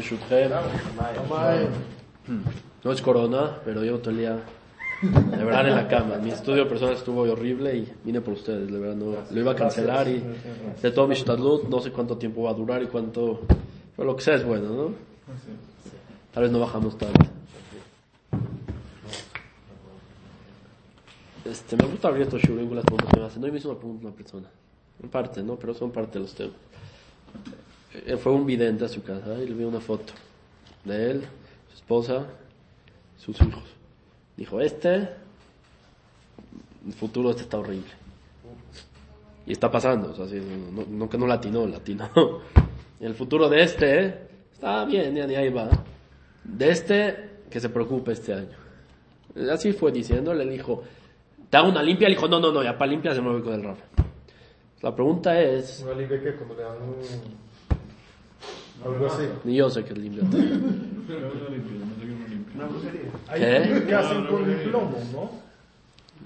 Shuthem. No es corona, pero yo todo el día, de verdad, en la cama. Mi estudio personal estuvo horrible y vine por ustedes, de verdad, no, lo iba a cancelar y de todo mi shtadlut, no sé cuánto tiempo va a durar y cuánto, pero lo que sea es bueno, ¿no? Tal vez no bajamos tanto. Este, me gusta abrir estos shurim con las preguntas que me hacen. No, me hizo una pregunta una persona. En parte, ¿no? Pero son parte de los temas. Él fue un vidente a su casa y le vio una foto de él, su esposa, sus hijos. Dijo, este, el futuro este está horrible. Y está pasando, o sea, así, no, no que no latino, latino. El futuro de este está bien, ni ahí va. De este, que se preocupe este año. Así fue diciendo, le dijo, te hago una limpia, le dijo, no, no, no, ya para limpia se voy con el Rafa. La pregunta es, Una limpia que como le dan un... Algo así. ni yo sé que es limpia. Una brujería. Hay ¿Qué? que hacen con el plomo, ¿no?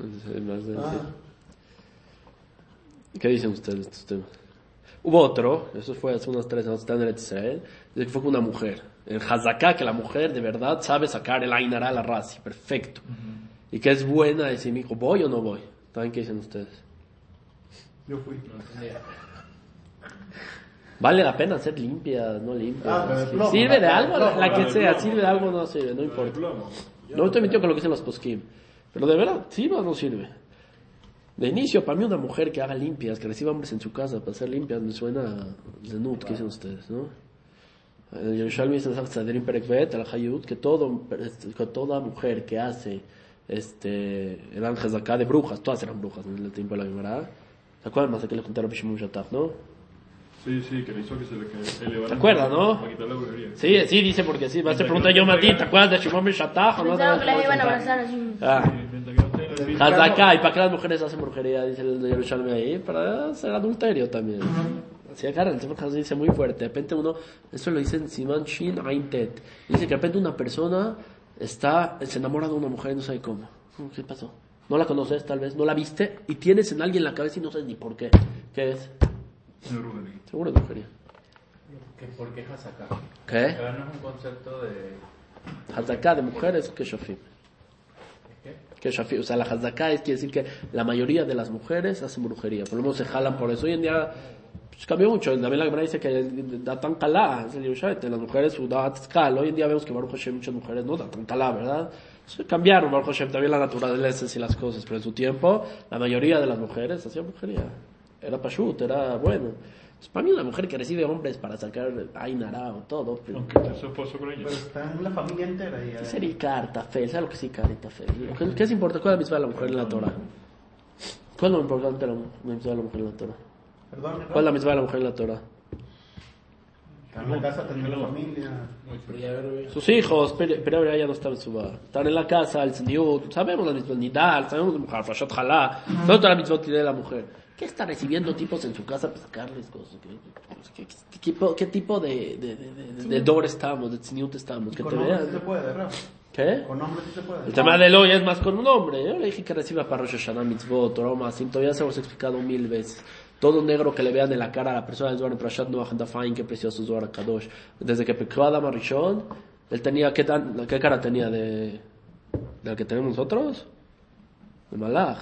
No sé, más de- ¿Qué dicen ustedes de estos temas? Hubo otro, eso fue hace unos tres años, está en el Israel, dice que fue con una mujer. El Hazaká, que la mujer de verdad sabe sacar el Ainara a la raza, perfecto. Y que es buena, decir, mi hijo, ¿voy o no voy? ¿Saben qué dicen ustedes? Yo fui. Vale la pena ser limpia, no limpia. Ah, de plomo, sirve de algo, plomo, la, que de sea, sirve de algo, no sirve, no importa. No estoy metido con lo que dicen los poskim. Pero de verdad, ¿sirve o no sirve? De inicio, para mí una mujer que haga limpias, que reciba hombres en su casa para hacer limpias, me suena Zenut, ¿qué dicen ustedes, no? Hayut, que, todo, que toda mujer que hace este, de acá de brujas, todas eran brujas en el tiempo de la Gemara. ¿Se acuerdan más de que le contaron Bishimum Shataf, no? Sí, sí, que le hizo que se le elevara. ¿Te acuerdas, no? Para quitar la brujería. Sí, sí, dice porque sí. Vas a preguntar yo, Mati, ¿te acuerdas de Shimon Shataf o no? Pensaron que las iban a abrazar así. Ah. Sí, piso. Hazaká, ¿y para qué las mujeres hacen brujería? Dice el Yerushalmi ahí, para hacer adulterio también. Así agarran, el Hazon dice muy fuerte. De repente uno, eso lo dice en Siman Shin Ain Tet. Dice que de repente una persona está, se enamora de una mujer y no sabe cómo. ¿Qué pasó? No la conoces tal vez, no la viste y tienes en alguien la cabeza y no sabes ni por qué. ¿Qué es? Brujería. Seguro es brujería. ¿Qué, ¿Por qué Hazaká? ¿Qué? Ahora no es un concepto de... Hazaká de mujeres, que shafim. ¿Qué? Que shafim. O sea, la hazaká es quiere decir que la mayoría de las mujeres hacen brujería. Por lo menos se jalan por eso. Hoy en día pues, cambió mucho. También la Gemara dice que da tan calá. Las mujeres da tzkal. Hoy en día vemos que Baruch Hashem muchas mujeres no da tan calá, ¿verdad? Cambiaron Baruch Hashem también la naturaleza y las cosas. Pero en su tiempo la mayoría de las mujeres hacían brujería. Era pashut, era bueno. Pues, para mí una mujer que recibe hombres para sacar Ainara o todo. pero- Aunque esté su esposo con ella. Pero está en la familia entera y ¿Qué sería carta fe? ¿Sabes lo que sí carta fe? ¿Qué, qué es importante? ¿Cuál es la misma de la mujer en la Torah? ¿Cuál es lo importante de la misma de la mujer en la Torah? Perdón, ¿Cuál es la misma de la mujer en la Torah? En la casa tener la familia. Sus hijos, pero, pero ella no estaba en su bar. Están en la casa, el señor, sabemos las mismas nidal, sabemos la mujer, Fashat Jalá, no toda la misma que tiene la mujer. ¿Qué está recibiendo tipos en su casa para sacarles cosas? ¿Qué, qué- qué tipo, qué tipo de, de, de, de, de dor estamos, de tzniut estamos? Que Con te vean. se puede, Rafa. ¿Qué? Con hombres sí se puede. El tema del hoy es más con un hombre. Yo le dije que reciba para Rosh Hashanah mitzvot, Torah, Masim, todavía se hemos explicado mil veces. Todo negro que le vean en la cara a la persona de Zohar Prashat Noach Dafain, qué precioso Zohar Kadosh. Desde que pecó Adam Arishon, él tenía, ¿qué, tan- qué cara tenía de, del que tenemos nosotros? De Malach.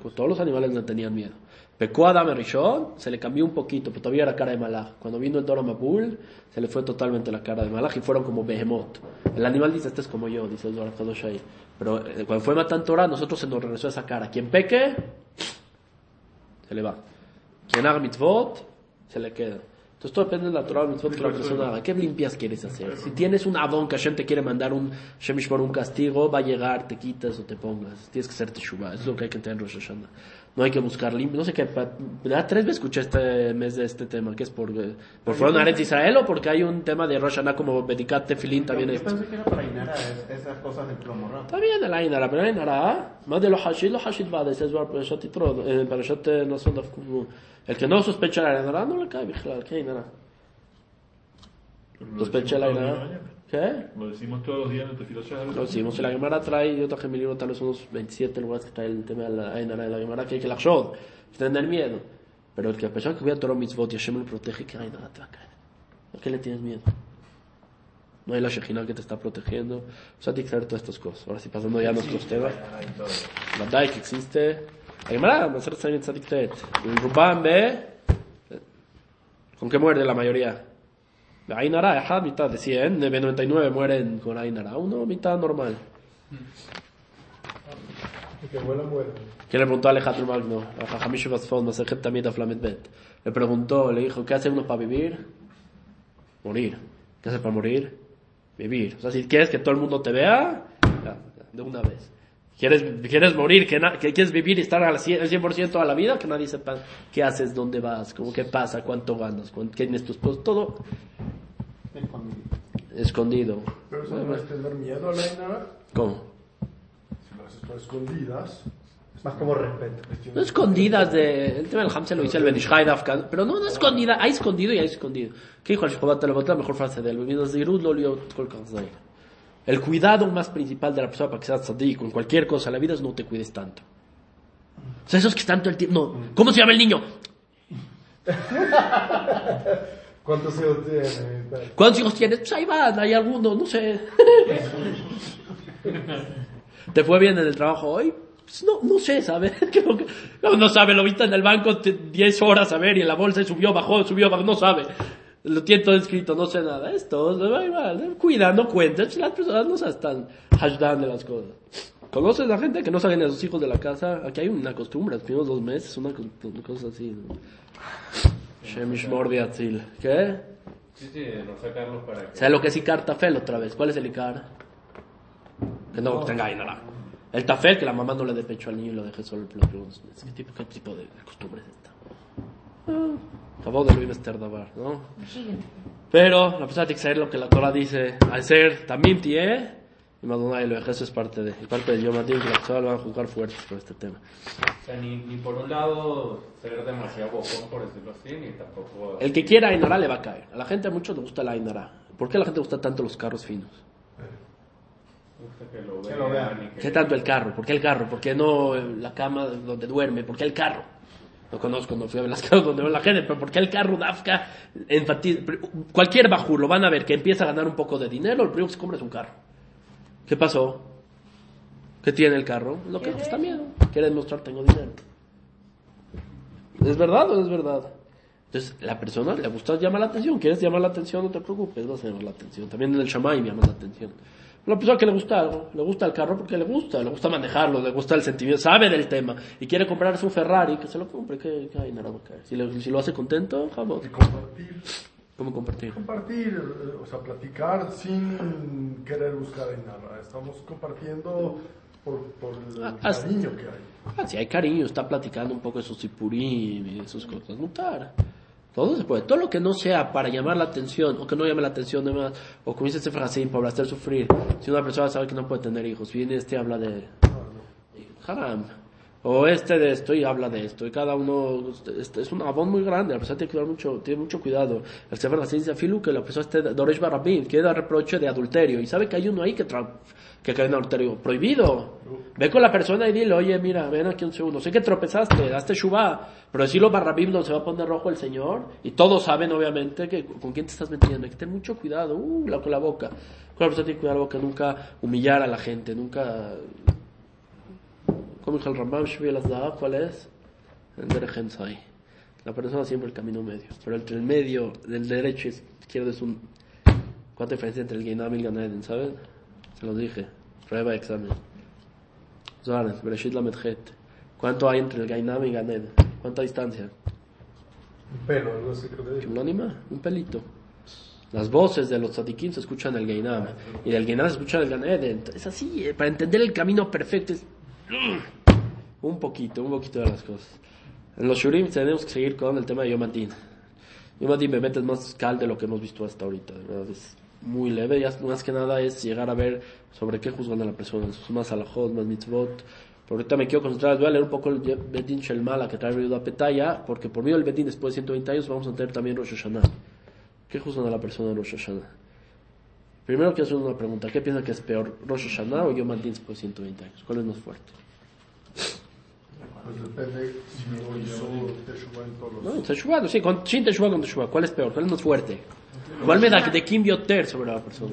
Pues todos los animales le tenían miedo. Pecó Adam Arishon, se le cambió un poquito, pero todavía era cara de Malach. Cuando vino el Dora Mabul, se le fue totalmente la cara de Malach y fueron como Behemoth. El animal dice, este es como yo, dice el Zohar Kadosh ahí. Pero eh, cuando fue Matan Torah, nosotros se nos regresó esa cara. Quien peque, se le va. Quien haga mitzvot, se le queda. Entonces todo depende de la Torah mitzvot que la persona haga. ¿Qué limpias quieres hacer? Si tienes un adón que Hashem te quiere mandar un Shemish por un castigo, va a llegar, te quitas o te pongas. Tienes que hacer teshuva. Eso es lo que hay que tener en Rosh Hashanah. No hay que buscar limpio. No sé qué. pa- ya tres veces escuché este mes de este tema. que es por, eh, por fueron a Eretz Israel o porque hay un tema de Rosh Hashanah como Bedikat Tefilin también Yo esto? pensé que era para Inara es- esas cosas del plomo. Está bien el Ainara, pero Ainara, más de lo Hashid, lo Hashid va, ese es para Parashat Yitro, eh, Parashat no son de- El que no sospecha la Ainara no le cae ¿qué Ainara? Lo Sospecha la la mañana. ¿Qué? Lo decimos todos los días en el Shahar. Lo decimos, la Gemara trae, yo traje mi libro, tal vez unos 27 lugares que trae el tema de la Ainara de la Gemara, que hay que la Shod, tener miedo. Pero el que a pesar que voy a Torah Mitzvot y Hashem le protege, que Ainara te va a caer. ¿A qué le tienes miedo? No hay la Shejina que te está protegiendo. O sea, tienes que saber todas estas cosas. Ahora sí, pasando ya a nuestros temas. Hay. La DAI que existe. Aymara, Maser Tzayin Tzadik Tet. El Rubán ve. ¿Con qué muere la mayoría? La Ainara, ajá, mitad de 100. De 99 mueren con Ainara. Uno, mitad normal. Y que. ¿Quién le preguntó a Alejandro Magno? A Jajamishu Basfon, Maserhet Tamid Bet. Le preguntó, le dijo, ¿qué hace uno para vivir? Morir. ¿Qué hace para morir? Vivir. O sea, si quieres que todo el mundo te vea, ya, de una vez. ¿Quieres, quieres morir? que na- que ¿Quieres vivir y estar al 100%, al 100 toda la vida? Que nadie sepa qué haces, dónde vas, cómo, qué pasa, cuánto ganas, cuán- quién es tu esposo, todo escondido. Pero eso no es tener miedo a la Ainara. ¿Cómo? Si lo haces por escondidas. Más como respeto. No escondidas de... El tema del Hamse lo dice el Benishai Dafka, pero no, no escondida. Hay escondido y hay escondido. ¿Qué dijo el Shobat la mejor frase de él? "Minas zirut lo liot kol כך zair". El cuidado más principal de la persona para que sea tzadik en cualquier cosa en la vida es no te cuides tanto. O sea, esos que están todo el tiempo... No, ¿cómo se llama el niño? ¿Cuántos hijos tiene? ¿Cuántos hijos tienes? Pues ahí van, hay alguno, no sé. ¿Te fue bien en el trabajo hoy? Pues no, no sé, ¿sabes? No, no sabe, lo viste en el banco te- 10 horas a ver y en la bolsa y subió, bajó, subió, bajó, no sabe. Lo tiene todo escrito, no sé nada. Esto, va, cuida, no cuentes. Las personas no se están hashdan de las cosas. ¿Conoces a gente que no salen a sus hijos de la casa? Aquí hay una costumbre, los primeros dos meses, una, co- una cosa así. ¿no? Shemish Mordi Atzil. ¿Qué? Sí, sí, no sacarlos para que... ¿Sabes lo que es Icar Tafel otra vez? ¿Cuál es el Icar? Que no tenga ahí nada. El Tafel, que la mamá no le dé pecho al niño y lo deje solo los primeros meses. ¿Qué tipo, qué tipo de costumbre es esta? Ah, Acabó de Luis Esther Dabar, ¿no? Pero la persona tiene que saber lo que la Torah dice. Al ser también tie, y Madonna lo eso es parte de, es parte de Yom que la persona lo van a juzgar fuertes por este tema. O sea, ni, ni por un lado ser demasiado bocón, por decirlo así, ni tampoco... El que quiera Ainara le va a caer. A la gente a muchos le gusta la Ainara. ¿Por qué a la gente le gusta tanto los carros finos? que lo vean. ¿Qué tanto el carro? ¿Por qué el carro? ¿Por qué no la cama donde duerme? ¿Por qué el carro? No conozco, no fui a ver las casas donde ve la gente, pero ¿por qué el carro Dafka enfatiza? Cualquier bajú lo van a ver que empieza a ganar un poco de dinero, el primero que se compra es un carro. ¿Qué pasó? ¿Qué tiene el carro? Lo que está miedo. Quiere demostrar tengo dinero. ¿Es verdad o no es verdad? Entonces, la persona le gusta llamar la atención. ¿Quieres llamar la atención? No te preocupes, vas a llamar la atención. También en el Shamay llama la atención. La persona que le gusta algo, le gusta el carro porque le gusta, le gusta manejarlo, le gusta el sentimiento, sabe del tema y quiere comprarse un Ferrari, que se lo compre, que, que hay nada va a caer. Si, le- si lo hace contento, jamás. Y compartir. ¿Cómo compartir? Compartir, eh, o sea, platicar sin querer buscar en nada. Estamos compartiendo por, por el Ah, cariño que hay. Ah, si hay cariño, está platicando un poco de sus sipurim y de sus cosas. Mutar. Todo se puede. Todo lo que no sea para llamar la atención, o que no llame la atención de más, o como dice este frasín, para hacer sufrir. Si una persona sabe que no puede tener hijos, viene este y habla de haram. O este de esto y habla de esto. Y cada uno este, es un abón muy grande. La persona tiene que dar mucho, tiene mucho cuidado. El Sefer a Filu que la persona esté Doresh Barabim, que da reproche de adulterio. Y sabe que hay uno ahí que, tra- que cae en adulterio. Prohibido. Ve con la persona y dile, oye, mira, ven aquí un segundo. Sé que tropezaste, daste Shubá. Pero decirlo Barabim no se va a poner rojo el Señor. Y todos saben, obviamente, que con quién te estás metiendo. Hay que tener mucho cuidado. Uh, la, con la boca. Con la persona tiene que cuidar la boca. Nunca humillar a la gente. Nunca como dijo el Rambam Shvi el Azdahab, ¿cuál es? Enzai. La persona siempre el camino medio. Pero entre el medio del derecho y izquierdo es un... ¿Cuánta diferencia entre el Gainam y el Ganeden, ¿saben? Se los dije. Prueba examen. Zohar, Bereshit Lamedhet. ¿Cuánto hay entre el Gainam y Ganeden? ¿Cuánta distancia? Un pelo, algo así que te digo. Kimlonima, un pelito. Las voces de los tzadikim se escuchan en el Gainam. Y del Gainam se escucha en el Ganeden. Es así, eh, para entender el camino perfecto es... Un poquito, un poquito de las cosas. En los Shurim tenemos que seguir con el tema de Yom Adin. Yom Adin me es más cal de lo que hemos visto hasta ahorita. verdad, Es muy leve. Ya más que nada es llegar a ver sobre qué juzgan a la persona. Es más alajot, más mitzvot. Pero ahorita me quiero concentrar. Voy a leer un poco el Bedin Shelmala que trae Riuda Petaya. Porque por medio del Bedin, después de 120 años, vamos a tener también Rosh Hashanah. ¿Qué juzgan a la persona en Rosh Hashanah? Primero quiero hacer una pregunta. ¿Qué piensan que es peor, Rosh Hashanah o Yom Adin después de 120 años? ¿Cuál es más fuerte? Pues depende si lo hizo Teshuvah en todos los... No, Teshuvah, sí, con, sin Teshuvah con Teshuvah. ¿Cuál es peor? ¿Cuál es más fuerte? ¿Cuál me da de Kim Bioter sobre la persona?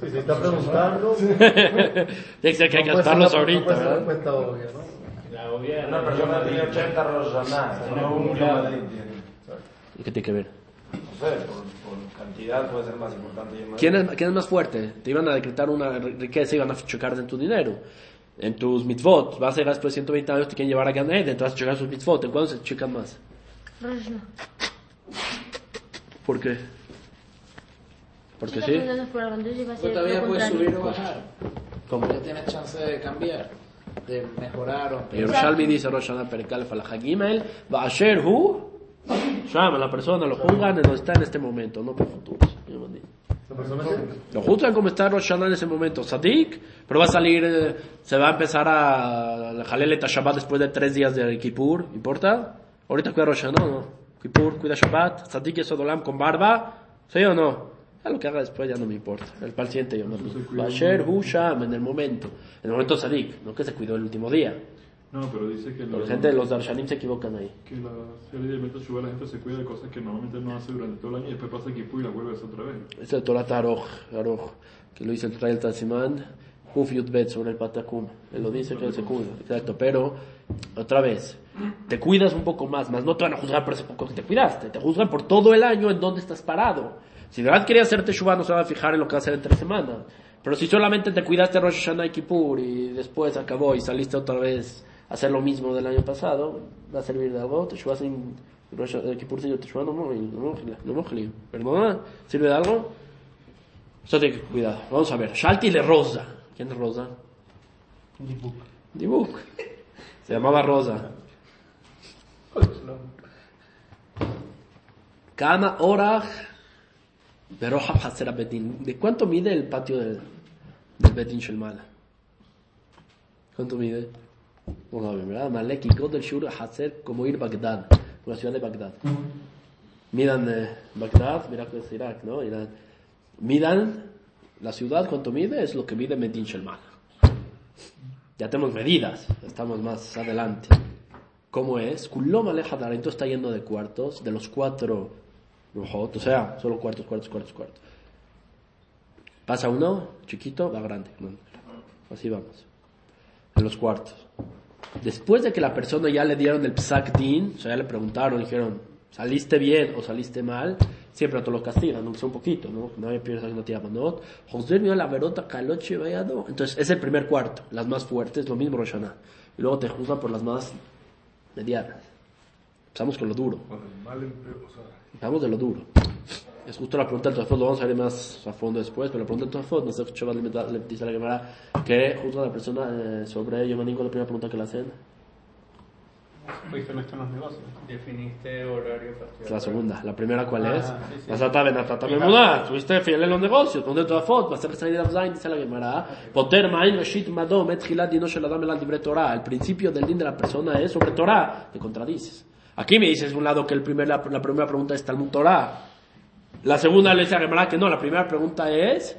Si se está preguntando, que hay que no gastarlos ahorita, no puede ser una ¿verdad? respuesta obvia, ¿no? La obvia. Una persona tiene 80 Roshaná, no un Madrid tiene. ¿Qué tiene que ver? Sé, por, por cantidad puede ser más importante. y más- ¿Quién es, ¿Quién es más fuerte? Te iban a decretar una riqueza y iban a chocar en tu dinero. En tus mitzvot, vas a llegar después de 120 años, te quieren llevar a Gan Eden, te vas a chocar sus mitzvot. ¿En cuándo se checan más? ¿Por qué? Porque sí. Pero todavía puedes subir o bajar. ¿Cómo? Ya tienes chance de cambiar, de mejorar o empeorar. Yerushalmi dice Rosh Hashanah Perikal Falahagimel, Baasher Hu, llama a la persona, lo juzgan en donde está en este momento, no por futuros. Lo juzgan como está Rosh Hashanah en ese momento, Sadik, pero va a salir, eh, se va a empezar a la Jalel Shabbat después de tres días de Kippur, ¿importa? Ahorita cuida Rosh Hashanah, ¿no? Kippur, cuida Shabbat, Sadik y Sodolam con barba, ¿sí o no? Ya lo que haga después ya no me importa. El paciente yo me Basher Hu Sham, en el momento. En el momento Sadik, no que se cuidó el último día. No, pero dice que La gente, los Darshanim se equivocan ahí. que la serie de Meta Shubá la gente se cuida de cosas que normalmente no hace durante todo el año y después pasa Kipú y la vuelve a hacer otra vez. Es el Torah Taroj, Taroj, que lo dice el Trail Tazimán, Huf Yud Bet sobre el Patakum. Él lo dice que él se cuida, exacto. Pero, otra vez, te cuidas un poco más, más no te van a juzgar por ese poco que te cuidaste, te juzgan por todo el año en donde estás parado. Si de verdad querías hacerte Shubá, no se va a fijar en lo que va a hacer en tres semanas. Pero si solamente te cuidaste Rosh Hashanah y Kippur y después acabó y saliste otra vez hacer lo mismo del año pasado, va a servir de algo. Te Shubá sin Kippur sin Teshuvah, no. ¿Perdona? ¿Sirve de algo? Eso tiene que cuidado. Vamos a ver. Shalti le Rosa. ¿Quién es Rosa? Dibuk. Se llamaba Rosa. Kama Orach Beroja Hasera Betin. ¿De cuánto mide el patio del, del Betin Shelmala? ¿Cuánto mide? A como ir Bagdad, la ciudad de Bagdad. Midan eh, Bagdad, mira que es Irak, ¿no? Irán. Midan la ciudad, ¿cuánto mide? Es lo que mide Medin Shelmala. Ya tenemos medidas, estamos más adelante. ¿Cómo es? Kulom aleja entonces está yendo de cuartos, de los cuatro o sea, solo cuartos, cuartos, cuartos, cuartos. Pasa uno, chiquito, va grande. Así vamos. En los cuartos. Después de que la persona ya le dieron el psak din, o sea, ya le preguntaron, dijeron, ¿saliste bien o saliste mal? Siempre a todos los castigan, aunque sea un poquito, ¿no? Nadie piensa que no tira manot. José vio la verota caloche vallado. Entonces, es el primer cuarto, las más fuertes, lo mismo Roshaná. Y luego te juzgan por las más medianas. Empezamos con lo duro. Vamos de lo duro. Es justo la pregunta del Tofot, lo vamos a ver más a fondo después, pero la pregunta del Tofot, no sé, Shabbat le dice a la Gemara que juzga a la persona eh, sobre Yom Hanim, ¿cuál es la primera pregunta que le hacen? Fuiste en estos negocios. Definiste horario Es la segunda. La primera, ¿cuál es? Ah, sí. Nasata benatata memuna. Tuviste fiel en los negocios. Ponte tu afot. Vas a salir de Zain, dice la Gemara. Poter ma'in reshit madom et chilat dino shel adam elal dibre Torah. El principio del din de la persona es sobre Torah. Te contradices. Aquí me dices, de un lado, que el primer, la, la primera pregunta es Talmud Torah. La segunda le dice a que no. La primera pregunta es...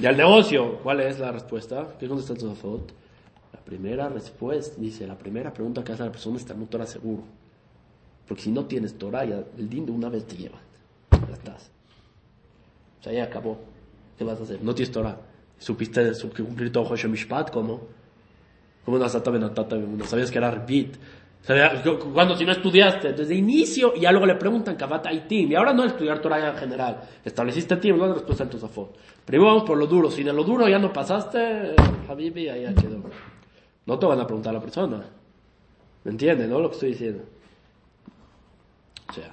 Y al negocio, ¿cuál es la respuesta? ¿Qué contesta tu afot? La primera respuesta, dice, la primera pregunta que hace la persona es Talmud Torah seguro. Porque si no tienes Torah, ya el din de una vez te llevan. Ya estás. O sea, ya acabó. ¿Qué vas a hacer? No tienes Torah. ¿Supiste cumplir todo Mishpat? ¿Cómo? ¿Cómo no? ¿Sabías que era Rebit? ¿Sabías cu- cu- cuando si no estudiaste? Desde inicio, y ya luego le preguntan Kabata y Tim. Y ahora no estudiar Torah en general. Estableciste Tim, no respuesta en tu Zafot. Primero vamos por lo duro. Si de lo duro ya no pasaste, Habibi, ahí ya quedó. No te van a preguntar a la persona. ¿Me entiendes, no? Lo que estoy diciendo. O sea,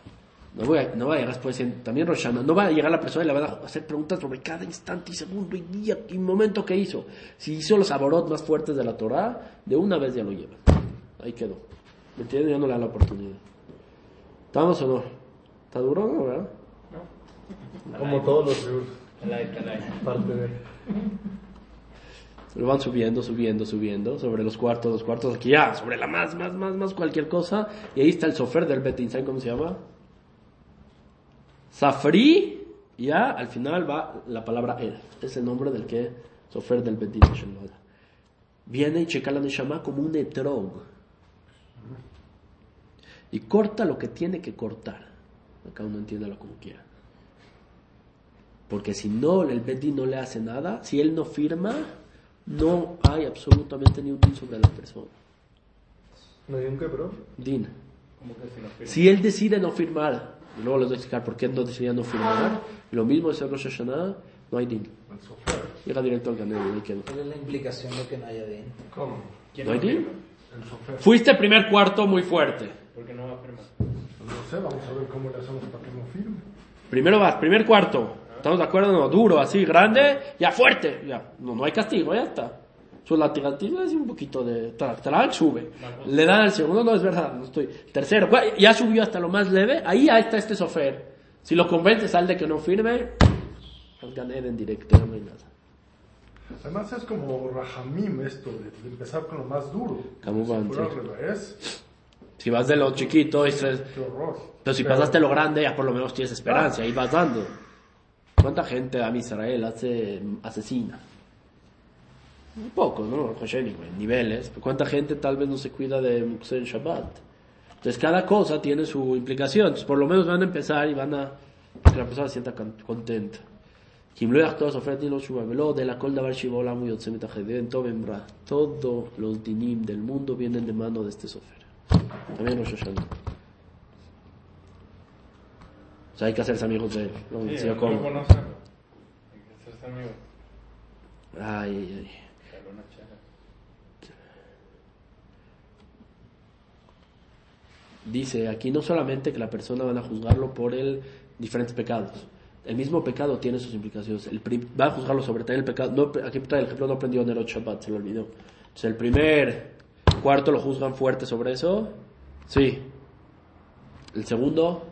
no, voy a, no va a llegar después, también Roshana, no va a llegar la persona y le van a hacer preguntas sobre cada instante y segundo y día y momento que hizo. Si hizo los aborot más fuertes de la Torah, de una vez ya lo llevan. Ahí quedó. ¿Me entiendes? Ya no le da la oportunidad. ¿Estamos o no? ¿Está duro no, verdad? Como todos los calai. parte de... Lo van subiendo, subiendo, subiendo, sobre los cuartos, los cuartos, aquí ya, sobre la más, más, más, más cualquier cosa. Y ahí está el sofer del Betin, ¿saben cómo se llama? Safri, y ya al final va la palabra él. Es el nombre del que, sofer del Betin. Viene y checa la Neshama como un etrog. Y corta lo que tiene que cortar. Acá uno entiéndalo como quiera. Porque si no, el Bedín no le hace nada, si él no firma, no hay absolutamente ni un din sobre la persona. ¿No hay un qué, bro? Din. Como que si no firma. Si él decide no firmar, y luego les voy a explicar por qué no decidía no firmar, lo mismo es el Rosh Hashanah, no hay din. El sofer. Llega directo al quedó. ¿Cuál es la implicación de que no haya bien? ¿Cómo? ¿Quién ¿No hay din? firma? El sofer. Fuiste primer cuarto muy fuerte. ¿Por qué no va a firmar? No sé, vamos a ver cómo le hacemos para que no firme. Primero vas, primer cuarto. ¿Estamos de acuerdo? No, duro, así, grande, ya fuerte. Ya, no, no hay castigo, ya está. Su latigativo es un poquito de... La dan, sube. Le dan al segundo, no es verdad, no estoy. Tercero, ya subió hasta lo más leve, ahí, ahí está este sofer. Si lo convences al de que no firme, al ganar en directo, no hay nada. Además es como Rahamim esto, de, de empezar con lo más duro. Camubán, Si fuera al revés, Si vas de lo chiquito, qué horror. pero si pasaste lo grande, ya por lo menos tienes esperanza, ahí vas dando. ¿Cuánta gente a Israel hace asesina? Un poco, ¿no? En niveles. ¿Cuánta gente tal vez no se cuida de Muxer Shabbat? Entonces cada cosa tiene su implicación. Entonces por lo menos van a empezar y van a que la persona se sienta con- contenta. Todos los dinim del mundo vienen de mano de este sofer. También Rosh Hashanah. O sea, hay que hacerse amigos de él. ¿no? Sí. Hay que hacerse amigo. Ay, ay. Dice aquí no solamente que la persona van a juzgarlo por el diferentes pecados. El mismo pecado tiene sus implicaciones. El va a juzgarlo sobre el pecado. No, aquí trae el ejemplo, no aprendió Nerot Shabbat, se lo olvidó. Entonces el primer cuarto lo juzgan fuerte sobre eso. Sí. El segundo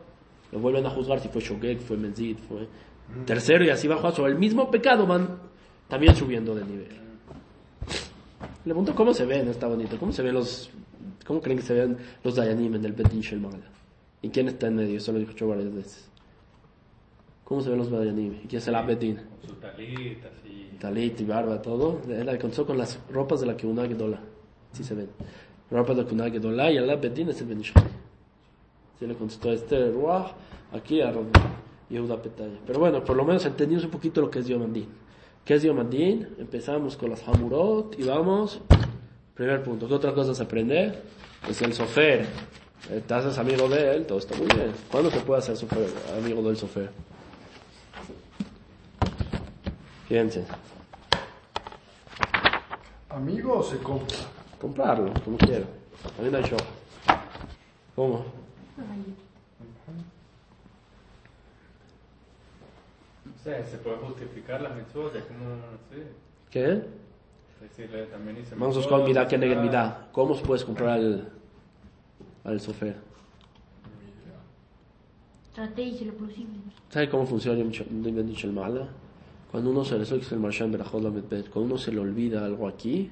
lo vuelven a juzgar si fue Shogeg, fue Menzid, fue tercero y así jugar sobre el mismo pecado, van también subiendo de nivel. Le pregunto cómo se ven, está bonito, cómo se ven los, cómo creen que se ven los Dayanim en el Betin Shelmala. ¿Y quién está en medio? Eso lo he dicho varias veces. ¿Cómo se ven los Dayanim? ¿Y quién es el Abetin? Con su talita, así. Talit y barba, todo. Él alcanzó con las ropas de la que una Gedola. Sí se ven. Que una Gedola y el Abetin es el Benishai. Sí le contestó este Ruach, aquí a Yehuda Petaya. Pero bueno, por lo menos entendimos un poquito lo que es Yomandín. ¿Qué es Yomandín? Empezamos con las Hamurot y vamos. Primer punto. ¿Qué otra cosa se aprende? Es el sofer. Eh, Te haces amigo de él, todo está muy bien. ¿Cuándo se puede hacer sofer, amigo del sofer? Fíjense. ¿Amigo se compra? Comprarlo, como quiera. También hay show. ¿Cómo? O sea, se puede justificar las mitzvot, ya como, sí. ¿Qué? Decirle también hice Vamos a buscar mirá que mirá. ¿Cómo puedes comprar al, al sofer? Traté y se lo posible. ¿Sabe cómo funciona el mala? Cuando uno se le el Marshan Berajot cuando uno se le olvida algo aquí,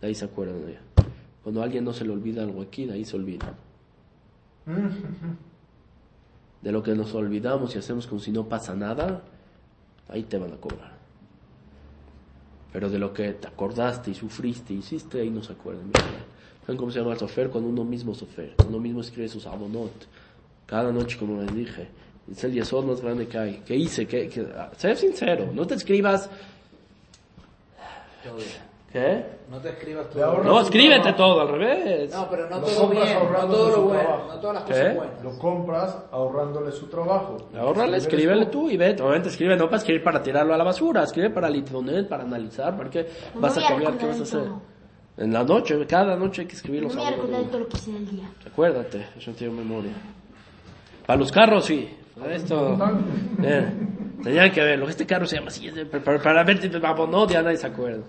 de ahí se acuerdan de ella. Cuando a alguien no se le olvida algo aquí, de ahí se olvida. De lo que nos olvidamos y hacemos como si no pasa nada, ahí te van a cobrar. Pero de lo que te acordaste y sufriste y hiciste, ahí no se acuerdan. ¿Saben cómo se llama el sofer? Cuando uno mismo sofer, cuando uno mismo escribe sus abonot. Cada noche, como les dije, es el yesod más grande que hay. ¿Qué hice? ¿Qué, qué? ah, Sé sincero, no te escribas. ¿Qué? No te escribas todo. ahorras No, escríbete trabajo. todo al revés. No, pero no Lo todo compras bien, no todo lo bueno, trabajo. no todas las ¿Qué? cosas buenas. Lo compras ahorrándole su trabajo. Ahórrale, escríbele tú y ve. Obviamente escribe no para escribir para tirarlo a la basura, escribe para litponer, para analizar, para qué No vas a cambiar, qué vas a hacer. En la noche, cada noche hay que escribir No los me voy a recordar de abonot. todo lo que hice del día. Acuérdate, eso tiene memoria. Para los carros, sí. Para esto. eh, tenían que verlo. Este carro se llama así. eh, Para, para ver si abonot ya nadie se acuerda.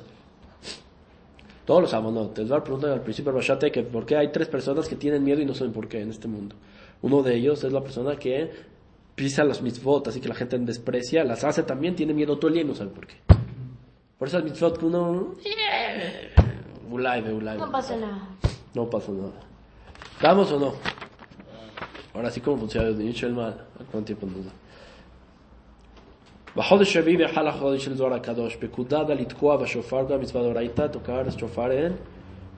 Todos los abonot. Les voy a preguntar al principio del Bashate que por qué hay tres personas que tienen miedo y no saben por qué en este mundo. Uno de ellos es la persona que pisa las mitzvot, así que la gente desprecia, las hace también, tiene miedo todo el día y no sabe por qué. Por esas mitzvot que uno... ve, ulay, No pasa nada. No pasa nada. ¿Damos o no? Ahora sí, ¿cómo funciona el mal? ¿A cuánto tiempo nos da? בחודש רביעי בחל החודש של זוהר הקדוש, פקודה לתקוע בשופר במצווה דאורייתא, תוקע שופר אין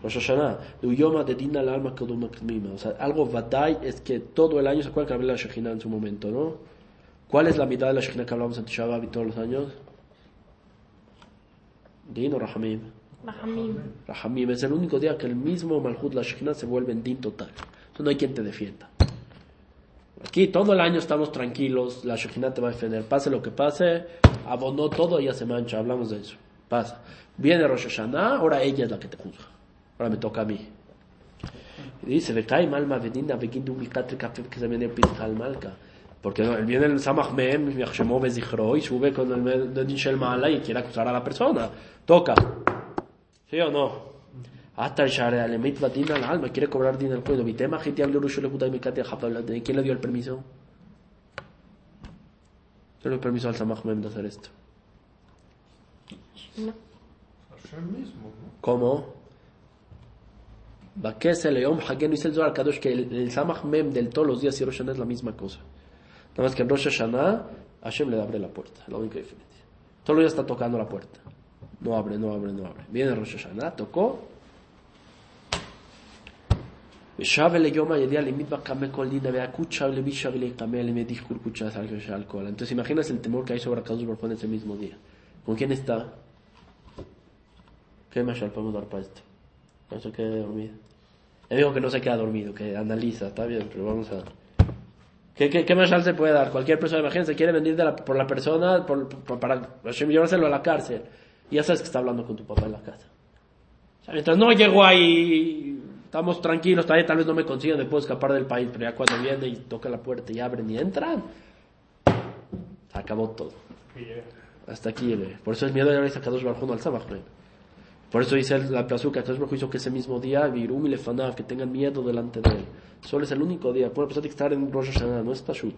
Rosh Hashanah, Luyoma de Dina al alma Koduma Kmima. O sea, algo Vadai es que todo el año se acuerdan que hablé de la Shekhinah en su momento, ¿no? ¿Cuál es la mitad de la Shekhinah que hablamos en Tisha B'Av y todos los años? Din o Rahamim. Rahamim. Rahamim es el único día que el mismo Malhut, la Shekhinah, se vuelve en Din total. Entonces no hay quien te defienda. Aquí todo el año estamos tranquilos, la Shekhinah te va a defender. Pase lo que pase, abonó todo y ya se mancha, hablamos de eso. Pasa. Viene Rosh Hashanah, ahora ella es la que te juzga. Ahora me toca a mí. Y dice, "Vekai malma vedina vegindu mikatri kafef que se viene Pinchal Malka. Porque viene el Samach Mem, Yachshemo Bezichro, y sube con el Dedin Shel Mala y quiere acusar a la persona. Toca. ¿Sí o no? Hasta el Share al alma, quiere cobrar dinero al cuello. ¿Quién le dio el permiso? ¿Quién le dio el permiso al Samach Mem de hacer esto? No. ¿Cómo? Bakese Leom Hagen dice el Zohar Kadosh que el, el Samach Mem del todos los días y Rosh Hashanah es la misma cosa. Nada más que en Rosh Hashanah Hashem le abre la puerta, la única diferencia. Todos los días está tocando la puerta. No abre, no abre, no abre. Viene Rosh Hashanah, tocó כל קוצ'ה salga ya alcohol. Entonces imaginas el temor que hay sobre Kadosh Baruj Hu en ese mismo día. ¿Con quién está? ¿Qué más podemos dar para esto? No se quede dormido. Él dijo que no se queda dormido, que analiza, está bien, pero vamos a... ¿Qué, qué, qué más se puede dar? Cualquier persona, imagínense, quiere venir de la- por la persona por, por- para Hashem, llevárselo a la cárcel. Y ya sabes que está hablando con tu papá en la casa. O sea, mientras no llegó ahí, estamos tranquilos, todavía tal vez no me consigan, me puedo escapar del país, pero ya cuando viene y toca la puerta y abren y entran, acabó todo. Hasta aquí llegué. Por eso es miedo de haber sacado Baruj al Samach Mem. Por eso dice la plazuca, que Dios hizo que ese mismo día, Virum y Lefanav, que tengan miedo delante de él. Solo es el único día. Puede pensar que estar en Rosh Hashanah, no es Pashut.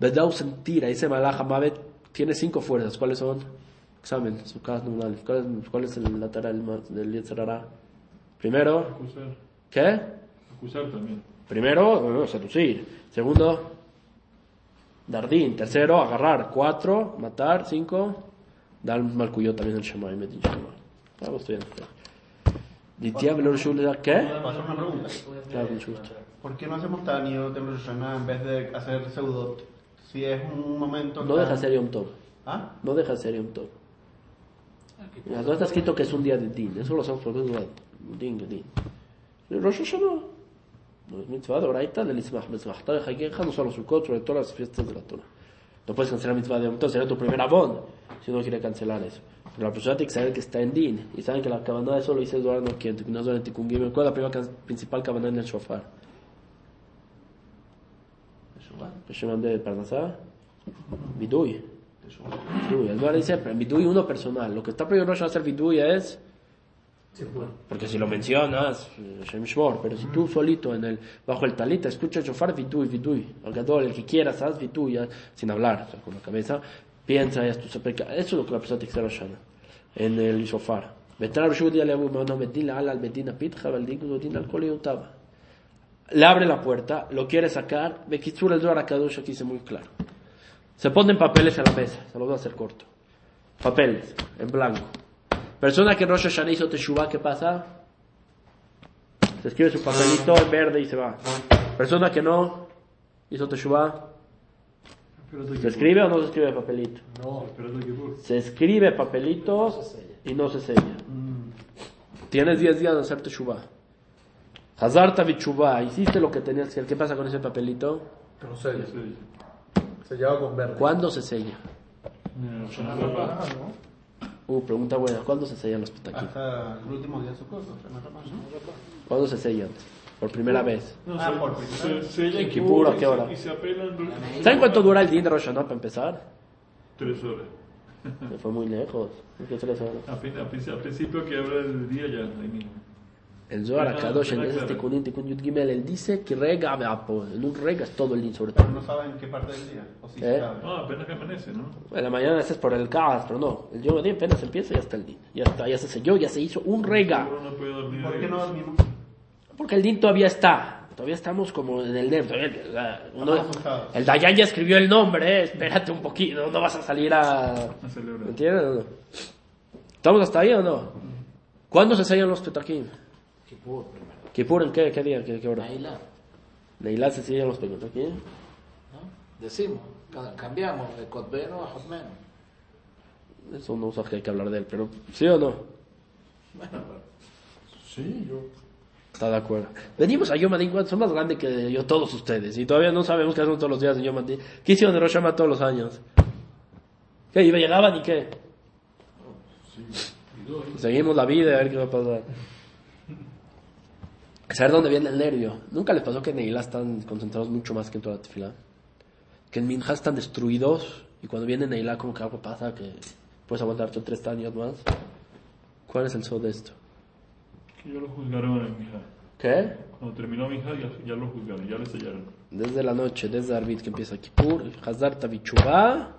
Bedau sentir, ese Malach Hamavet tiene cinco fuerzas. ¿Cuáles son? Examen, su casa. ¿Cuál es, cuál es el lateral del Yetzerara? Primero. ¿Qué? Acusar también. Primero, eh, seducir. Segundo, Dardín. Tercero, agarrar. Cuatro, matar. Cinco, dar malcuyo también el Shemai, Medin Shemai. Vamos estudiando. Ditia Belor Shul, ¿qué? ¿Puedo hacer una pregunta? Claro, con gusto. ¿Por qué no hacemos Tanio de Rosh Hashanah en vez de hacer Seudot? Si es un momento... No tan- deja ser Yom Tov. ¿Ah? No deja ser Yom Tov. Mira, No está escrito que es un día de Din. Eso lo sabemos. Din, Din. Rosh Hashanah. No es mitzvah de Oraita del Ismach Bezmachta de Hageja, no solo Sukkot, sobre todas las fiestas de la Torah. No puedes cancelar mitzvah de Tov, sería tu primer abón, si no quiere cancelar eso. Pero la persona tiene que saber que está en Din. Y saben que la cabana de eso lo dice Eduardo no no es en Tikkun Gimel. ¿Cuál es la primera principal cabana en el shofar? Shemán de Parnasá. Vidui. El Zohar dice, Vidui uno personal. Lo que está prohibido Rosh hacer Vidui es... Porque si lo mencionas, eh, Shem Shmor, pero si tú solito en el, bajo el talita escuchas vidui, vidui, al gadol, el que quieras, haz vidui, ya, sin hablar, o sea, con la cabeza, piensa, ya tú sabes, eso es lo que la persona que hacer Shana, en el shofar. Le abre la puerta, lo quiere sacar, Bekitsur el Zohar Akadosh aquí dice muy claro. Se ponen papeles en la mesa, se los voy a hacer corto. Papeles, en blanco. Persona que en Rosh Hashanah hizo Teshuvah, ¿qué pasa? Se escribe su papelito en verde y se va. Persona que no hizo Teshuvah, ¿se que escribe o no se escribe papelito? No. Se escribe papelito y no se sella. Tienes 10 días de hacer Teshuvah. Hazarta Teshuvah, hiciste lo que tenías que hacer. ¿Qué pasa con ese papelito? Que no sella. Sí. Se lleva con verde. ¿Cuándo se sella? Rabbah, Rabbah. ¿no? Uh, pregunta buena. ¿Cuándo se sellan los petaquín? Hasta el último día de su cosa. ¿Cuándo se sellan? Por primera vez. No, Ah, se- por se, primera se, sella ¿En Kippur, ¿a qué se- hora? Y se apelan ¿Saben cuánto dura el din de Rosh Hashanah para empezar? tres horas. Se fue muy lejos. ¿Por qué tres horas? A, a al principio que habla del día ya, ahí mismo. El Zohar Akadosh en ese. Tikkun Tikkun Yud Gimel, él dice que rega beapo. En un rega es todo el din sobre todo. Pero no saben qué parte del día. O sí ¿Eh? No, apenas que amanece, ¿no? En la mañana es por el caos, pero no. El Yom Adin apenas empieza y ya está el din. Ya está, ya se selló, ya se hizo un rega. No. ¿Por qué no dormimos? Porque el din todavía está. Todavía estamos como en el asustados. el Dayan ya escribió el nombre, eh, espérate un poquito, no vas a salir a... A celebrar. ¿Me entiendes o no? ¿Estamos hasta ahí o no? ¿Cuándo se sellan los petaquín? Kippur primero. ¿Kippur en qué? ¿Qué día? ¿Qué, qué hora? Naila, Neilá se siguen los pecados aquí. ¿no? Decimos, ca- cambiamos de Kotbeno a Hotmeno. Eso no usa que hay que hablar de él, pero ¿sí o no? Bueno, Sí, yo. Está de acuerdo. Venimos a Yom Adin, ¿cuántos son más grandes que yo todos ustedes? Y todavía no sabemos qué hacen todos los días en Yom Adin. ¿Qué hicieron de Rosh Hashanah todos los años? ¿Qué? ¿Y llegaban y qué? Seguimos la vida a ver qué va a pasar. Saber dónde viene el nervio. Nunca les pasó que en Neilá están concentrados mucho más que en toda la tefilá. Que en Minja están destruidos y cuando viene Neilá como que algo pasa que puedes aguantarte tres años más. ¿Cuál es el sol de esto? Que ya lo juzgaron en Mija. ¿Qué? Cuando terminó Mija ya, ya lo juzgaron, ya le sellaron. Desde la noche, desde Arbit que empieza Kippur, Hazar Tabichubá.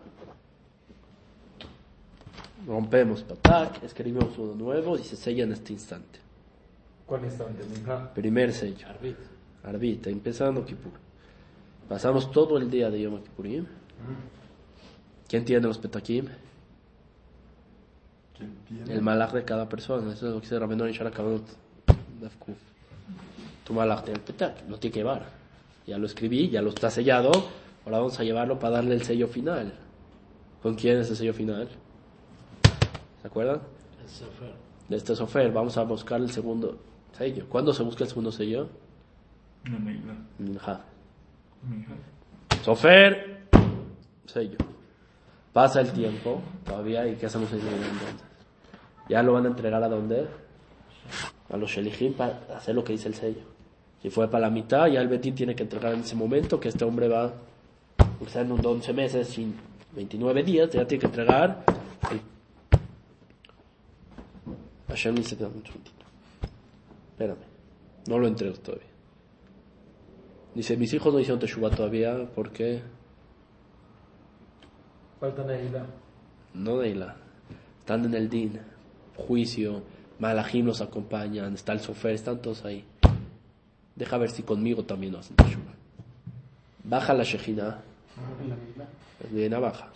Rompemos Patak, escribimos uno nuevo y se sella en este instante. ¿Cuál instante? Minja. Primer sello. Arbit. Arbit, empezando Kippur. Pasamos todo el día de Yom Kippurim. ¿Quién tiene los petakim? ¿Quién tiene? El malach de cada persona. Eso es lo que dice Rabbeinu Shara Kavanot. Daf Kuf. Tu malach del petak, lo tiene que llevar. Ya lo escribí, ya lo está sellado. Ahora vamos a llevarlo para darle el sello final. ¿Con quién es el sello final? ¿Se acuerdan? El Sefer. De este sofer. Vamos a buscar el segundo sello. ¿Cuándo se busca el segundo sello? Neila. Minja. Sofer, sello. Pasa el tiempo, todavía, ¿y qué hacemos en entonces? Ya lo van a entregar a dónde? A los Shelihim para hacer lo que dice el sello. Si fue para la mitad, ya el Betín tiene que entregar en ese momento que este hombre va, o sea, en un 11 meses, sin 29 días, ya tiene que entregar. El... Hashem dice, dame un segundito. Espérame, no lo entrego todavía. Dice, mis hijos no hicieron Teshuvah todavía, ¿por qué? Falta Neila. No Neila. Están en el Din, juicio, Malachim los acompañan, está el Sofer, están todos ahí. Deja ver si conmigo también lo hacen Teshuvah. Baja la Shejina, viene a baja.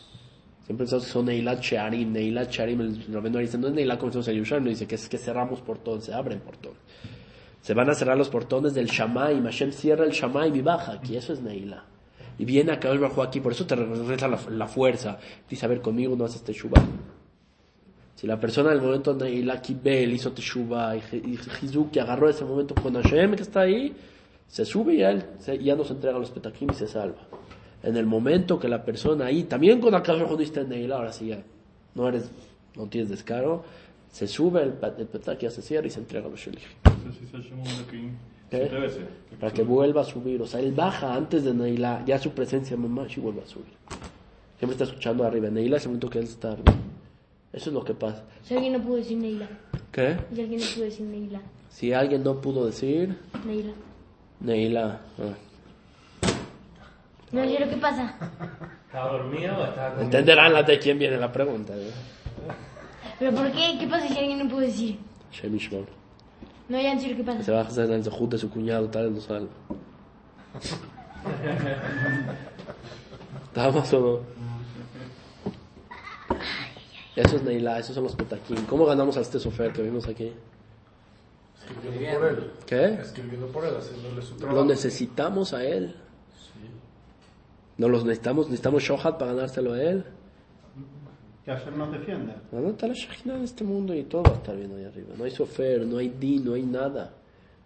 Siempre pensamos que son Neilat Shearim, Neilat Shearim, el Rabeno dice, no es Neilat como decimos en Yerushalayim, dice que es que cerramos portones, se abren portones. Se van a cerrar los portones del Shamaim, Hashem cierra el Shamaim y baja aquí, eso es Neila. Y viene acá el bajo aquí, por eso te regresa la, fuerza. Dice, a ver, conmigo no haces Teshuvah. Si la persona en el momento de Kibel hizo Teshuvah y, y Hizuki agarró ese momento con Hashem que está ahí, se sube y él se- ya nos entrega los petakim y se salva. En el momento que la persona ahí, también con cuando está en Neila, ahora sí ya no eres, no tienes descaro, se sube el, el petak, ya se cierra y se entrega a los veces. Para que vuelva a subir, o sea, él baja antes de Neila, ya su presencia mamá y vuelve a subir. Siempre está escuchando arriba. Neila es el momento que él está arriba. Eso es lo que pasa. Si alguien no pudo decir Neila. ¿Qué? Si alguien no pudo decir Neila. Si alguien no pudo decir, Neila. Neila. ah. No, yo lo que pasa. ¿Estaba dormido o estaba comiendo? Entenderán la de quién viene la pregunta. ¿eh? ¿Pero por qué? ¿Qué pasa si alguien no pudo decir? Shem Yishmor. No, ya en serio, ¿qué Que pasa? se va a hacer el zehut de su cuñado, tal vez no salva. ¿Estamos o no? Eso es Neila, esos son los petakim. ¿Cómo ganamos a este sofer que vimos aquí? Escribiendo por él. ¿Qué? Escribiendo por él, haciéndole su Lo trabajo. necesitamos a él. No los necesitamos, necesitamos Shohat para ganárselo a él. Que Hashem nos defienda. ¿Dónde está la Shekhinah en este mundo y todo va a estar bien ahí arriba? No hay sofer, no hay di, no hay nada.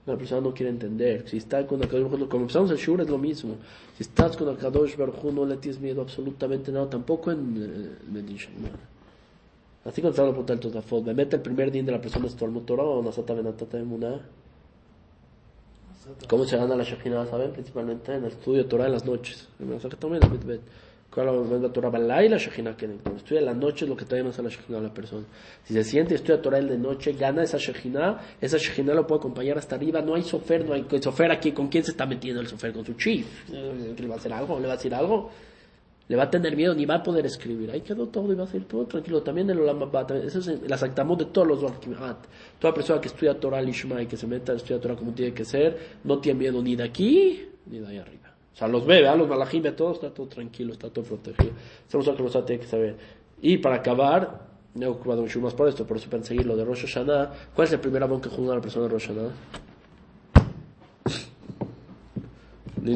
La persona no quiere entender. Si está con Akadosh Baruj Hu, como empezamos el Shur es lo mismo. Si estás con Akadosh Baruj Hu, no le tienes miedo absolutamente nada, tampoco en Medin. Así cuando estaba la pregunta del Tosafot, ¿me mete el primer día de la persona es Torah o Nasata Benatata Emunah? ¿Cómo se gana la Shekhinah? ¿Saben? Principalmente en el estudio de Torah en las noches. El mensaje también, el Mitbet. ¿Cuál es la Torah? Balá y la Shekhinah Cuando estudia en la noche es lo que trae más a la Shekhinah a la persona. Si se siente y estudia Torah el de noche, gana esa Shekhinah, esa Shekhinah lo puede acompañar hasta arriba. No hay sofer, no hay sofer aquí. ¿Con quién se está metiendo el sofer? ¿Con su chief? Eh, ¿Que ¿Le va a hacer algo? ¿Le va a decir algo? Le va a tener miedo, ni va a poder escribir. Ahí quedó todo y va a ser todo tranquilo. También el Olam eso es las actamos de todos los Dwarkimat. Toda persona que estudia Torah Lishma y que se meta a estudiar Torah como tiene que ser, no tiene miedo ni de aquí ni de ahí arriba. O sea, los ve, ¿verdad? los malajim, ve todo, está todo tranquilo, está todo protegido. Eso es lo que nosotros tiene que saber. Y para acabar, No he ocupado mucho más por esto, por eso para de Rosh Hashanah. ¿Cuál es el primer abón que juzga a la persona de Rosh Hashanah?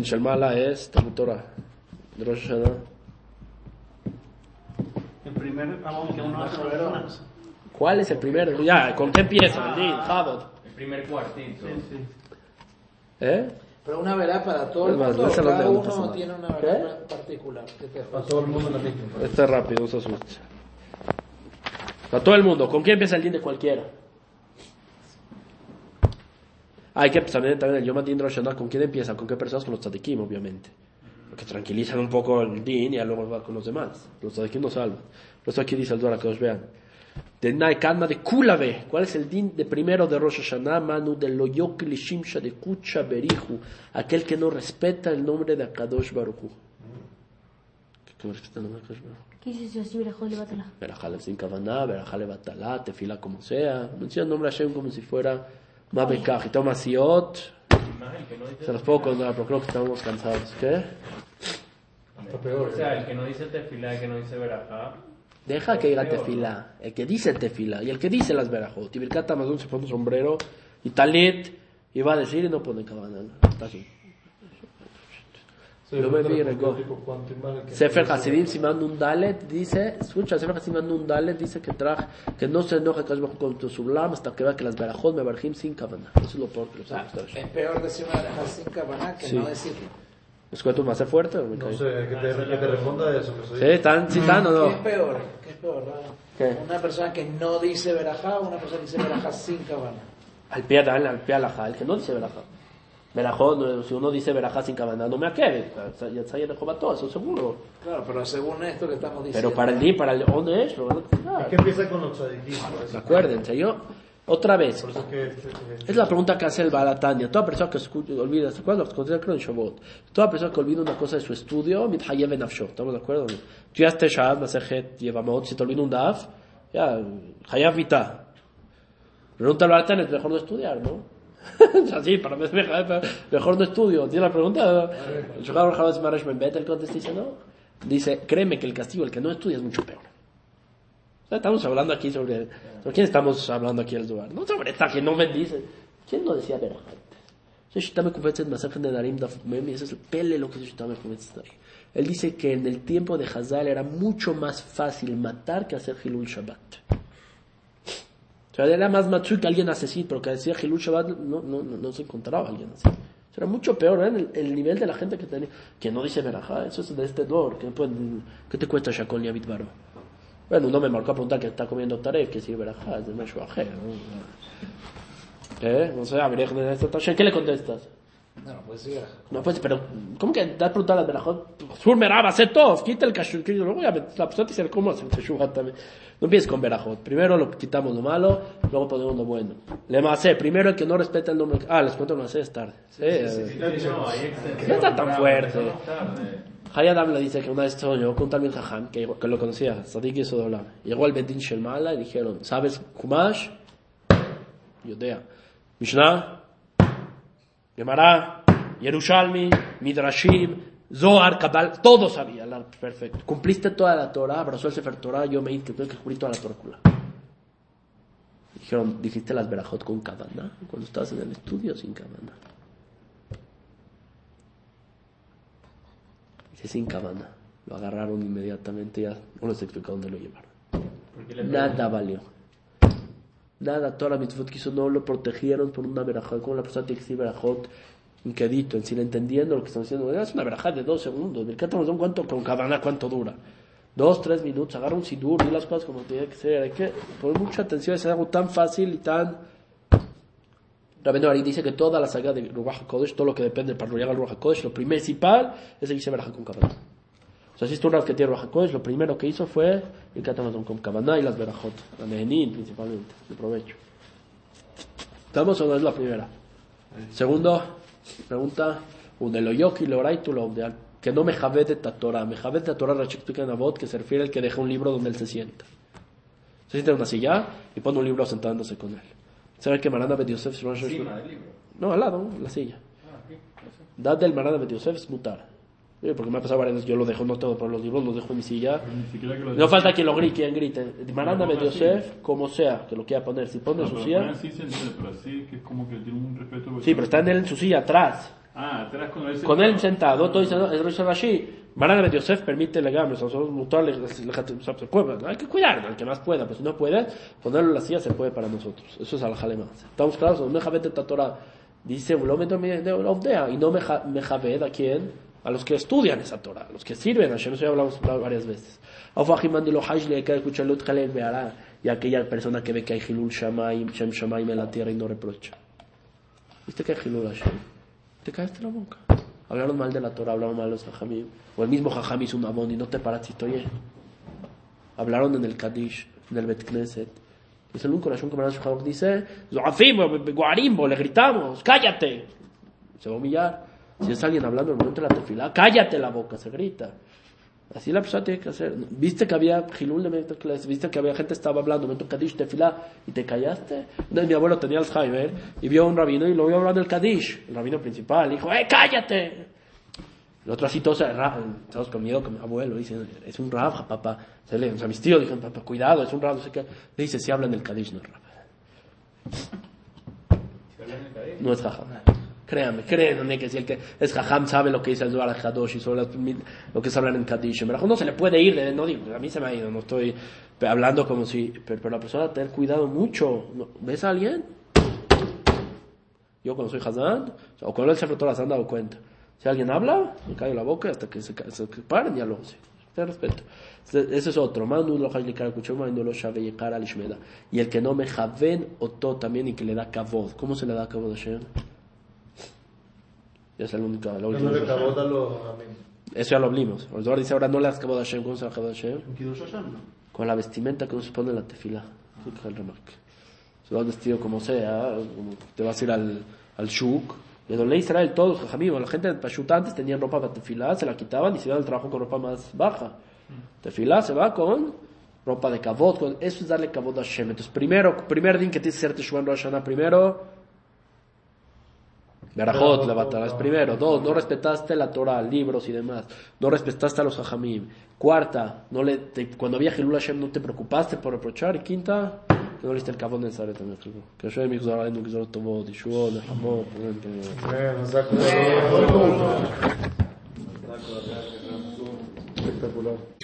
Shalmala es Talmud Torah. De Rosh Hashanah. Primer amor que uno hace personas. ¿Cuál es el primero? Ya, ¿con qué empieza? El Din, Chabot. El primer cuartito. ¿Eh? Pero una verá para todo el mundo. Cada uno tiene una ¿Qué? verá particular. ¿Qué Para todo el mundo la misma. Este es rápido, no se asuste. Para todo el mundo. ¿Con quién empieza el din de cualquiera? Hay que también, también el Yom Adin de Rosh ¿con quién empieza? ¿Con qué personas? Con los tzadikim, obviamente. Porque tranquilizan un poco el din y ya luego va con los demás. Los tzadikim no salvan. Por eso aquí dice el Dora, que os vean. De Nai Kalma de Kulave. ¿Cuál es el din de primero de Rosh Hashanah? Manu de Loyok Lishimsha de Kucha Berihu. Aquel que no respeta el nombre de Akadosh Baruch Hu. ¿Qué no respeta el nombre de Akadosh Baruch Hu? ¿Qué dice su Sibirajol de Batala? Verajale sin kavaná, verajale batalá, tefila como sea. Menciona el nombre de Hashem como si fuera Mabekaj y toma siot. Se los puedo contar, pero creo que estamos cansados. ¿Qué? Está peor. O sea, el que no dice tefilá, el que no dice verajá. Deja que diga tefila. El que dice tefila y el que dice las verajot. Y Birkat Amazon se pone un sombrero y talit y va a decir y no pone kavaná. Está aquí. Sí, Lo ve bien, el que- Sefer Hasidim Siman Nun Dalet dice, escucha, Sefer Hasidim Siman Nun Dalet dice que traje, que no se enoja Akadosh Baruj con tu sublam hasta que vea que las verajot me barjim sin kavaná. Eso es lo peor que les O sea, gusta a Hashem. es peor decir una verá sin cabana que Sí. no decirlo. ¿Les cuento más fuerte o me No sé, que te, que te responda eso. Que soy ¿Sí? ¿Están citando o ¿Qué no? es peor? ¿Qué es peor? ¿Qué? Una persona que no dice verajá o una persona que dice verajá sin cabana. Al pie, al, al pie el que no dice verajá. Verajó, no, si uno dice verajá sin cabana, no me aquede. Ya está de todo, eso seguro. Claro, pero según esto que estamos diciendo. Pero para el día, para el dónde es, a Es que empieza con los eso. Acuérdense, yo, otra vez, Por eso es que... Es la pregunta que hace el Balatania. Toda persona que escucha, olvida, ¿se acuerdan? En Shabbat. Toda persona que olvida una cosa de su estudio, mithayev en. ¿Estamos de acuerdo? Tú ya estés Shab, Masejet, Yevamot, si te olvida un daf, ya, hayav vita. Pregunta al Balatania, es mejor no estudiar, ¿no? Así, para mí es mejor, mejor no estudio. Tiene la pregunta. El contesta dice, no. Dice, créeme que el castigo, el que no estudia, es mucho peor. O sea, Estamos hablando aquí sobre... ¿Sobre quién estamos hablando aquí el lugar? No sobre esta que no bendice. ¿Quién no decía ver antes? Ese es el pele lo que dice. Él dice que en el tiempo de Hazal era mucho más fácil matar que hacer Hilul Shabbat. O sea, era más machu que alguien asesino, pero que decía Hilul Shabbat no, no, no, no se encontraba alguien así. Era mucho peor, ¿eh? el, el nivel de la gente que tenía, que no dice verajá, eso es de este dor, que pueden, ¿qué te cuesta Shakol y Abit Baro? Bueno, uno me marcó a preguntar que está comiendo taref, que sirve verajá, es de Meshu Ajé, ¿no? ¿Eh? No sé, a ver, ¿qué le contestas? No, no puede decir verajá. No, pues, pero, ¿cómo que te has preguntado a las verajot? Sur meraba, sé todo, quita el kashur, que luego ya me- la persona te dice cómo hacer teshuva también. No empieces con verajot. Primero lo quitamos lo malo, luego ponemos lo bueno. Le macé, primero el que no respeta el nombre. Ah, les cuento lo macé, es tarde. Sí, eh. Sí, no, hay extensión. No está tan fuerte. Hayadam le dice que una vez soñó con tal Jajam, que, que lo conocía, Sadik Yesodolam. Llegó al Bedin Shelmala y dijeron, ¿sabes Kumash? Yodea. Mishnah, Gemara, Yerushalmi, Midrashim, Zohar, Kabal, todo sabía, la- perfecto. Cumpliste toda la Torah, abrazó el Sefer Torah, yo me di que tuve que cumplir toda la Torah. kula. Dijeron, dijiste las verajot con Kabana, cuando estabas en el estudio sin Kabana. Dice sin cabana. Lo agarraron inmediatamente, ya no les explicó dónde lo llevaron. Nada valió. Nada, toda la mitzvot que hizo no lo protegieron por una verajot. Como la persona tiene que decir verajot en quedito, en sin entendiendo lo que están diciendo. Es una verajot de dos segundos. Birkat Hamazon, ¿cuánto con cabana cuánto dura? Dos, tres minutos, agarra un sidur, y las cosas como tiene que ser. Hay que poner mucha atención, es algo tan fácil y tan Rabenu Ari dice que toda la saga de Ruach HaKodesh, todo lo que depende para llegar al Ruach HaKodesh, lo principal es el que se verja con Kavanah. O sea, si es un Rav que tiene Ruach HaKodesh, lo primero que hizo fue el Katamazon con Kavanah y las Berajot, la Nehenin principalmente, de provecho. ¿Estamos o no es la primera? Segundo, pregunta, Yoki Loraitu lo de que no me jave de Tatorah. Me jave de en Avot que se refiere al que deja un libro donde él se sienta. Se sienta en una silla y pone un libro sentándose con él. ¿Sabe que Marana Bet Yosef Encima del libro. no, al lado, en la silla. Ah. Dad del Marana Bet Yosef es mutar. Sí, porque me ha pasado varias veces, yo lo dejo, no todo por los libros, lo dejo en mi silla. Pero que lo No falta quien lo grite, quien grite. Maranda Pero ponga Yosef, como sea, que lo quiera poner. Si pone No, su pero silla. así se pero así que es como que tiene un respeto. Sí, pero está en, él, en su silla atrás. Ah, atrás con él Con él sentado, todo diciendo, el Rosh Rashi, Marana Ben Yosef permite legamos, o sea, mutual, le- le- le- se puede, hay que cuidar, el que más pueda, pues si no puede, ponerlo en la silla se puede para nosotros. Eso es al jalema. Estamos claros, no me javete Torah, dice, y no me javed a quién, a los que estudian esa Torah, a los que sirven a Hashem, eso ya hablamos varias veces. De y aquella persona que ve que hay Hilul Shamaim, Shem Shamaim en la tierra y no reprocha. ¿Viste que hay Hilul Hashem? Te caes la boca. Hablaron mal de la Torah, hablaron mal de los Jajamim. O el mismo Jajam hizo un abón y no te paras y oye. Hablaron en el Kadish, en el Bet Knesset. Es el único Rashon que dice, Guarimbo, le gritamos, cállate. Se va a humillar. Si es alguien hablando en el momento de la tefilá, cállate la boca, se grita. Así la persona tiene que hacer. ¿Viste que había Gilul de Mentor Class? ¿Viste que había gente que estaba hablando en momento Kadish, tefilá, y te callaste? Entonces mi abuelo tenía Alzheimer y vio a un rabino y lo vio hablando el Kadish, el rabino principal. Dijo, ¡eh, cállate! El otro así todos, todos con miedo, con mi abuelo, dice, es un rab, papá. Se le, o sea, mis tíos dijeron, papá, cuidado, es un rab, no sé qué. Le dice, si habla en el Kadish, no es rab. No es jajam. Créanme, créanme que si el que es jajam sabe lo que dice el Zohar Hadosh y sobre las- lo que se hablan en Kadish. En verdad, no se le puede ir, eh, no digo, a mí se me ha ido, no estoy hablando como si, pero, pero la persona tener cuidado mucho. ¿Ves a alguien? Yo cuando soy Hazán, o cuando él se frotó la han dado cuenta. Si alguien habla, me callo la boca hasta que se, se paren, ya lo. Te respeto. Ese es otro. Y el que no me javen oto también y que le da kavod. ¿Cómo se le da kavod a Hashem? Es la única, la última. A los amén. Eso ya lo hablamos. El Zohar dice ahora no le kavod a Hashem. ¿Cómo se da kavod a Hashem? ¿En Kiddush Hashem, no? Con la vestimenta que uno se pone en la tefila. Fija el remarque. Va vestido como sea, te vas a ir al, al shuk. Y en Israel todos, jajamim, la gente de Pashut antes tenían ropa para tefilá, se la quitaban y se iban al trabajo con ropa más baja. Tefilá se va con ropa de kavod, con- eso es darle kavod a Hashem. Entonces, primero, primer din que tienes que hacer Teshuvah en Rosh Hashanah, primero, Berajot, la batalla es primero. Dos, no respetaste la Torah, libros y demás. No respetaste a los hajamim. Cuarta, no le, te- cuando había Hilul Hashem no te preocupaste por reprochar. Y quinta, que no le diste el cabo necesario también. Que Hashem en un guisor tomó, Yeshua, Nehamot, Bueno, saco. Espectacular.